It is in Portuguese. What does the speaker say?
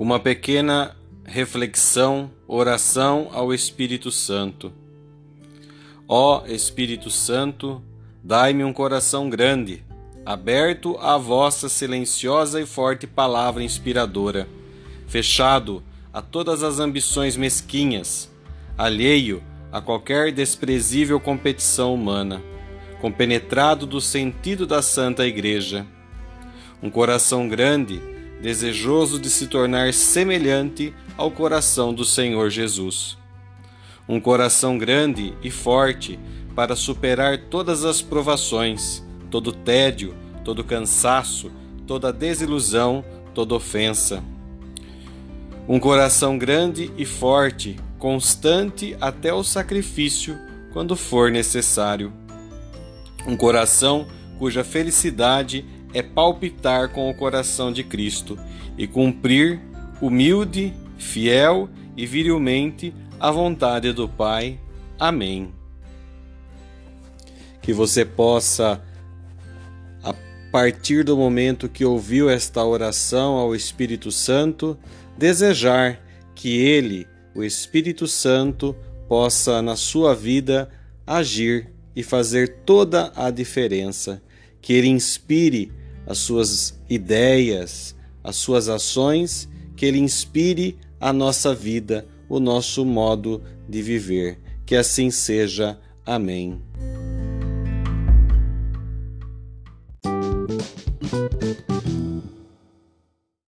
uma pequena reflexão, oração ao Espírito Santo. Ó Espírito Santo, dai-me um coração grande, aberto à vossa silenciosa e forte palavra inspiradora, fechado a todas as ambições mesquinhas, alheio a qualquer desprezível competição humana, compenetrado do sentido da Santa Igreja. Um coração grande, desejoso de se tornar semelhante ao coração do Senhor Jesus. Um coração grande e forte para superar todas as provações, todo tédio, todo cansaço, toda desilusão, toda ofensa. Um coração grande e forte, constante até o sacrifício quando for necessário. Um coração cuja felicidade é palpitar com o coração de Cristo e cumprir humilde, fiel e virilmente a vontade do Pai. Amém. Que você possa, a partir do momento que ouviu esta oração ao Espírito Santo, desejar que Ele, o Espírito Santo, possa na sua vida agir e fazer toda a diferença. Que Ele inspire as suas ideias, as suas ações, que Ele inspire a nossa vida, o nosso modo de viver. Que assim seja. Amém.